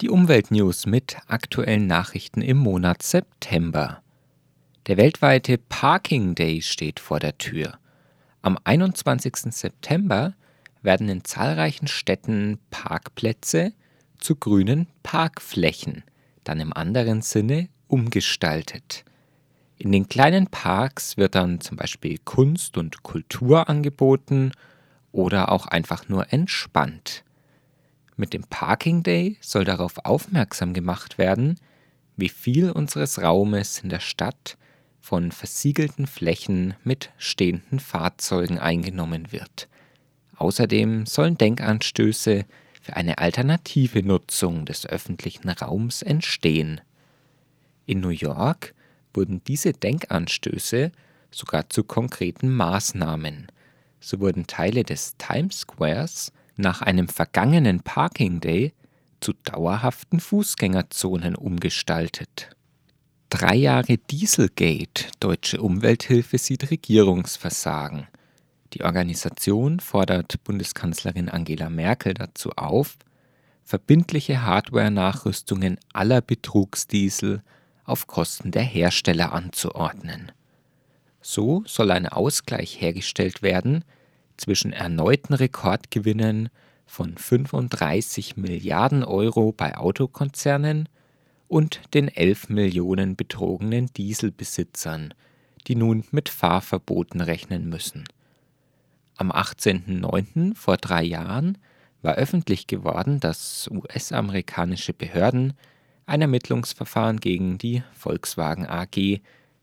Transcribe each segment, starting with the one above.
Die Umweltnews mit aktuellen Nachrichten im Monat September. Der weltweite Parking Day steht vor der Tür. Am 21. September werden in zahlreichen Städten Parkplätze zu grünen Parkflächen, dann im anderen Sinne umgestaltet. In den kleinen Parks wird dann zum Beispiel Kunst und Kultur angeboten oder auch einfach nur entspannt. Mit dem Parking Day soll darauf aufmerksam gemacht werden, wie viel unseres Raumes in der Stadt von versiegelten Flächen mit stehenden Fahrzeugen eingenommen wird. Außerdem sollen Denkanstöße für eine alternative Nutzung des öffentlichen Raums entstehen. In New York wurden diese Denkanstöße sogar zu konkreten Maßnahmen. So wurden Teile des Times Squares nach einem vergangenen Parking Day zu dauerhaften Fußgängerzonen umgestaltet. Drei Jahre Dieselgate, deutsche Umwelthilfe sieht Regierungsversagen. Die Organisation fordert Bundeskanzlerin Angela Merkel dazu auf, verbindliche Hardware-Nachrüstungen aller Betrugsdiesel auf Kosten der Hersteller anzuordnen. So soll ein Ausgleich hergestellt werden zwischen erneuten Rekordgewinnen von 35 Milliarden Euro bei Autokonzernen und den 11 Millionen betrogenen Dieselbesitzern, die nun mit Fahrverboten rechnen müssen. Am 18.09. vor drei Jahren war öffentlich geworden, dass US-amerikanische Behörden ein Ermittlungsverfahren gegen die Volkswagen AG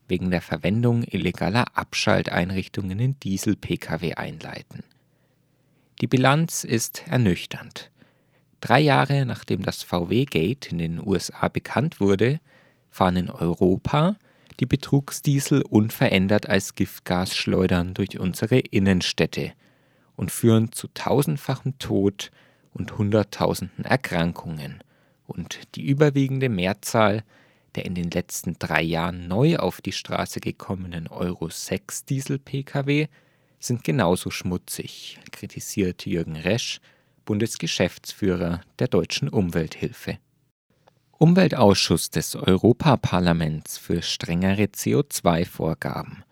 wegen der Verwendung illegaler Abschalteinrichtungen in Diesel-Pkw einleiten. Die Bilanz ist ernüchternd. Drei Jahre nachdem das VW-Gate in den USA bekannt wurde, fahren in Europa die Betrugsdiesel unverändert als Giftgas schleudern durch unsere Innenstädte und führen zu tausendfachem Tod und hunderttausenden Erkrankungen. Und die überwiegende Mehrzahl der in den letzten drei Jahren neu auf die Straße gekommenen Euro 6 Diesel-Pkw sind genauso schmutzig, kritisiert Jürgen Resch, Bundesgeschäftsführer der Deutschen Umwelthilfe. Umweltausschuss des Europaparlaments für strengere CO2-Vorgaben.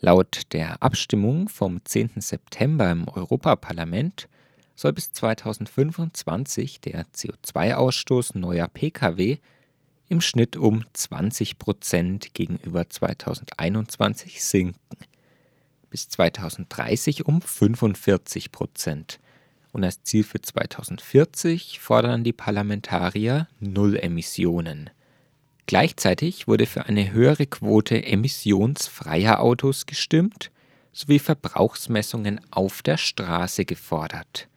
Laut der Abstimmung vom 10. September im Europaparlament soll bis 2025 der CO2-Ausstoß neuer Pkw im Schnitt um 20 Prozent gegenüber 2021 sinken, bis 2030 um 45 Prozent. Und als Ziel für 2040 fordern die Parlamentarier Null Emissionen. Gleichzeitig wurde für eine höhere Quote emissionsfreier Autos gestimmt sowie Verbrauchsmessungen auf der Straße gefordert.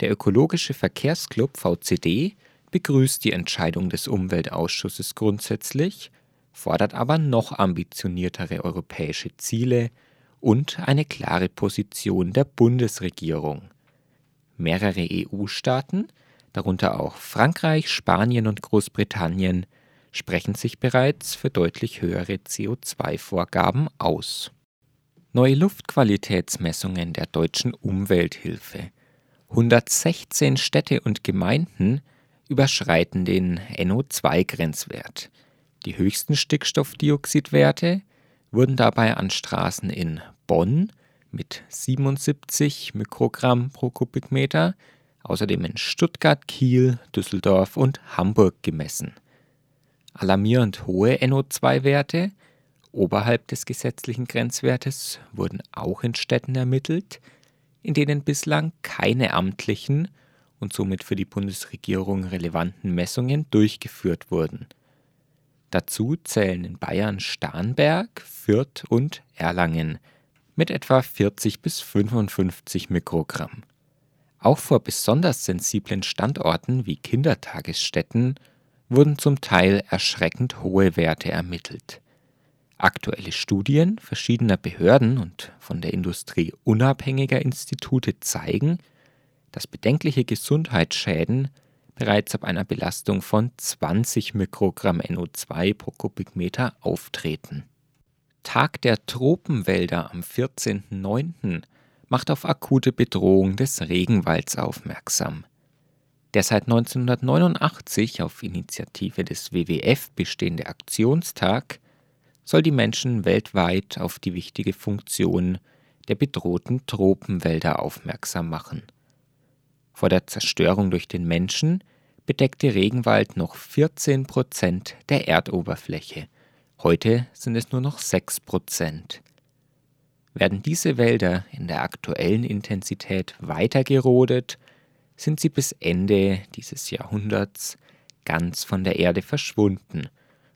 Der ökologische Verkehrsclub VCD begrüßt die Entscheidung des Umweltausschusses grundsätzlich, fordert aber noch ambitioniertere europäische Ziele und eine klare Position der Bundesregierung. Mehrere EU-Staaten, darunter auch Frankreich, Spanien und Großbritannien, sprechen sich bereits für deutlich höhere CO2-Vorgaben aus. Neue Luftqualitätsmessungen der deutschen Umwelthilfe. 116 Städte und Gemeinden überschreiten den NO2-Grenzwert. Die höchsten Stickstoffdioxidwerte wurden dabei an Straßen in Bonn mit 77 Mikrogramm pro Kubikmeter, außerdem in Stuttgart, Kiel, Düsseldorf und Hamburg gemessen. Alarmierend hohe NO2-Werte oberhalb des gesetzlichen Grenzwertes wurden auch in Städten ermittelt, in denen bislang keine amtlichen und somit für die Bundesregierung relevanten Messungen durchgeführt wurden. Dazu zählen in Bayern Starnberg, Fürth und Erlangen mit etwa 40 bis 55 Mikrogramm. Auch vor besonders sensiblen Standorten wie Kindertagesstätten wurden zum Teil erschreckend hohe Werte ermittelt. Aktuelle Studien verschiedener Behörden und von der Industrie unabhängiger Institute zeigen, dass bedenkliche Gesundheitsschäden bereits ab einer Belastung von 20 Mikrogramm NO2 pro Kubikmeter auftreten. Tag der Tropenwälder am 14.09. macht auf akute Bedrohung des Regenwalds aufmerksam. Der seit 1989 auf Initiative des WWF bestehende Aktionstag soll die Menschen weltweit auf die wichtige Funktion der bedrohten Tropenwälder aufmerksam machen. Vor der Zerstörung durch den Menschen bedeckte Regenwald noch 14 Prozent der Erdoberfläche. Heute sind es nur noch 6 Prozent. Werden diese Wälder in der aktuellen Intensität weiter gerodet, sind sie bis Ende dieses Jahrhunderts ganz von der Erde verschwunden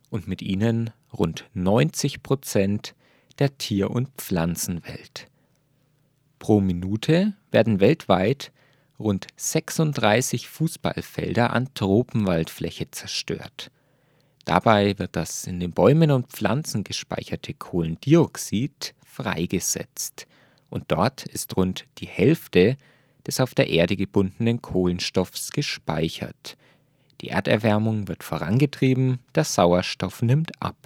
und mit ihnen rund 90 Prozent der Tier- und Pflanzenwelt. Pro Minute werden weltweit rund 36 Fußballfelder an Tropenwaldfläche zerstört. Dabei wird das in den Bäumen und Pflanzen gespeicherte Kohlendioxid freigesetzt, und dort ist rund die Hälfte des auf der Erde gebundenen Kohlenstoffs gespeichert. Die Erderwärmung wird vorangetrieben, der Sauerstoff nimmt ab.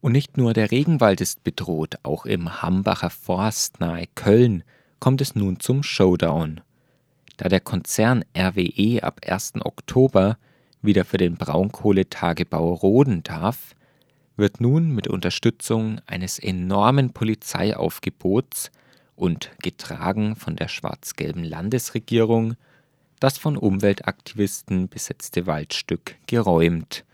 Und nicht nur der Regenwald ist bedroht, auch im Hambacher Forst nahe Köln kommt es nun zum Showdown. Da der Konzern RWE ab 1. Oktober wieder für den Braunkohletagebau roden darf, wird nun mit Unterstützung eines enormen Polizeiaufgebots und getragen von der schwarz-gelben Landesregierung das von Umweltaktivisten besetzte Waldstück geräumt.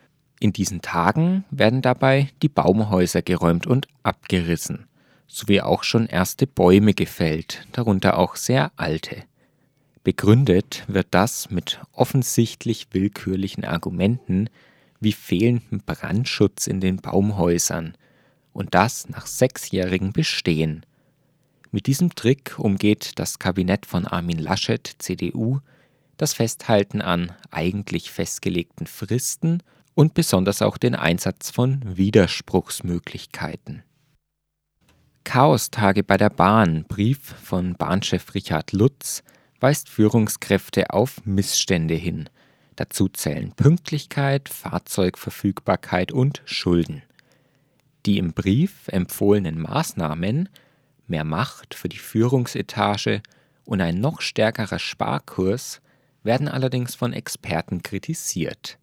In diesen Tagen werden dabei die Baumhäuser geräumt und abgerissen, sowie auch schon erste Bäume gefällt, darunter auch sehr alte. Begründet wird das mit offensichtlich willkürlichen Argumenten wie fehlendem Brandschutz in den Baumhäusern und das nach sechsjährigem Bestehen. Mit diesem Trick umgeht das Kabinett von Armin Laschet, CDU, das Festhalten an eigentlich festgelegten Fristen und besonders auch den Einsatz von Widerspruchsmöglichkeiten. Chaostage bei der Bahn, Brief von Bahnchef Richard Lutz, weist Führungskräfte auf Missstände hin. Dazu zählen Pünktlichkeit, Fahrzeugverfügbarkeit und Schulden. Die im Brief empfohlenen Maßnahmen mehr Macht für die Führungsetage und ein noch stärkerer Sparkurs werden allerdings von Experten kritisiert.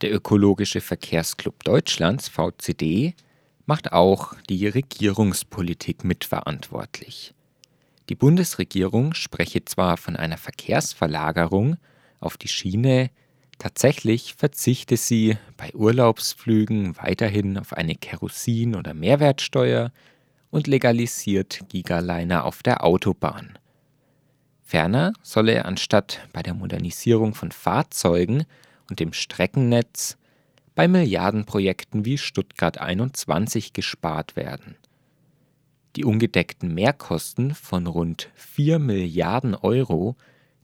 Der Ökologische Verkehrsclub Deutschlands VCD macht auch die Regierungspolitik mitverantwortlich. Die Bundesregierung spreche zwar von einer Verkehrsverlagerung auf die Schiene, tatsächlich verzichte sie bei Urlaubsflügen weiterhin auf eine Kerosin- oder Mehrwertsteuer und legalisiert Gigaliner auf der Autobahn. Ferner solle anstatt bei der Modernisierung von Fahrzeugen und dem Streckennetz bei Milliardenprojekten wie Stuttgart 21 gespart werden. Die ungedeckten Mehrkosten von rund 4 Milliarden Euro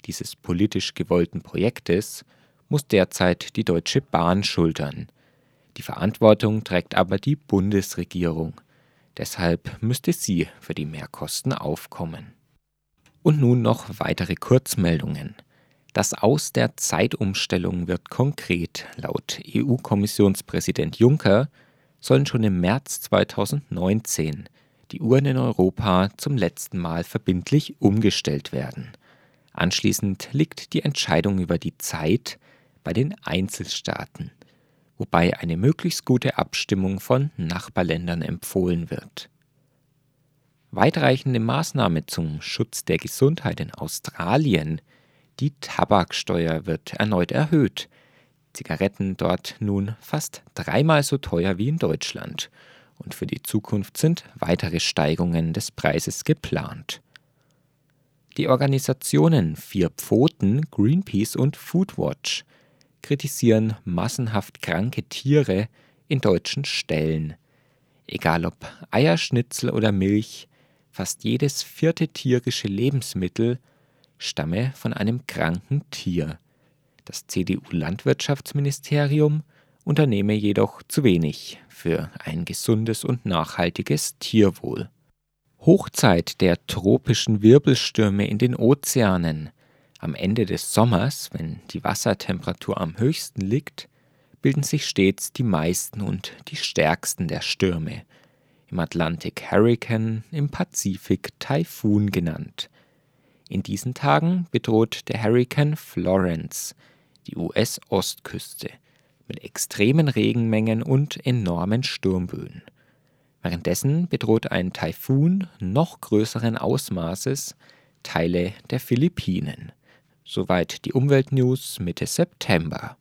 dieses politisch gewollten Projektes muss derzeit die Deutsche Bahn schultern. Die Verantwortung trägt aber die Bundesregierung. Deshalb müsste sie für die Mehrkosten aufkommen. Und nun noch weitere Kurzmeldungen. Das Aus der Zeitumstellung wird konkret. Laut EU-Kommissionspräsident Juncker sollen schon im März 2019 die Uhren in Europa zum letzten Mal verbindlich umgestellt werden. Anschließend liegt die Entscheidung über die Zeit bei den Einzelstaaten, wobei eine möglichst gute Abstimmung von Nachbarländern empfohlen wird. Weitreichende Maßnahme zum Schutz der Gesundheit in Australien. Die Tabaksteuer wird erneut erhöht. Zigaretten dort nun fast dreimal so teuer wie in Deutschland und für die Zukunft sind weitere Steigungen des Preises geplant. Die Organisationen Vier Pfoten, Greenpeace und Foodwatch kritisieren massenhaft kranke Tiere in deutschen Ställen. Egal ob Eierschnitzel oder Milch, fast jedes vierte tierische Lebensmittel stamme von einem kranken Tier. Das CDU-Landwirtschaftsministerium unternehme jedoch zu wenig für ein gesundes und nachhaltiges Tierwohl. Hochzeit der tropischen Wirbelstürme in den Ozeanen. Am Ende des Sommers, wenn die Wassertemperatur am höchsten liegt, bilden sich stets die meisten und die stärksten der Stürme. Im Atlantik Hurrikan, im Pazifik Taifun genannt. In diesen Tagen bedroht der Hurrikan Florence die US-Ostküste mit extremen Regenmengen und enormen Sturmböen. Währenddessen bedroht ein Taifun noch größeren Ausmaßes Teile der Philippinen. Soweit die Umweltnews Mitte September.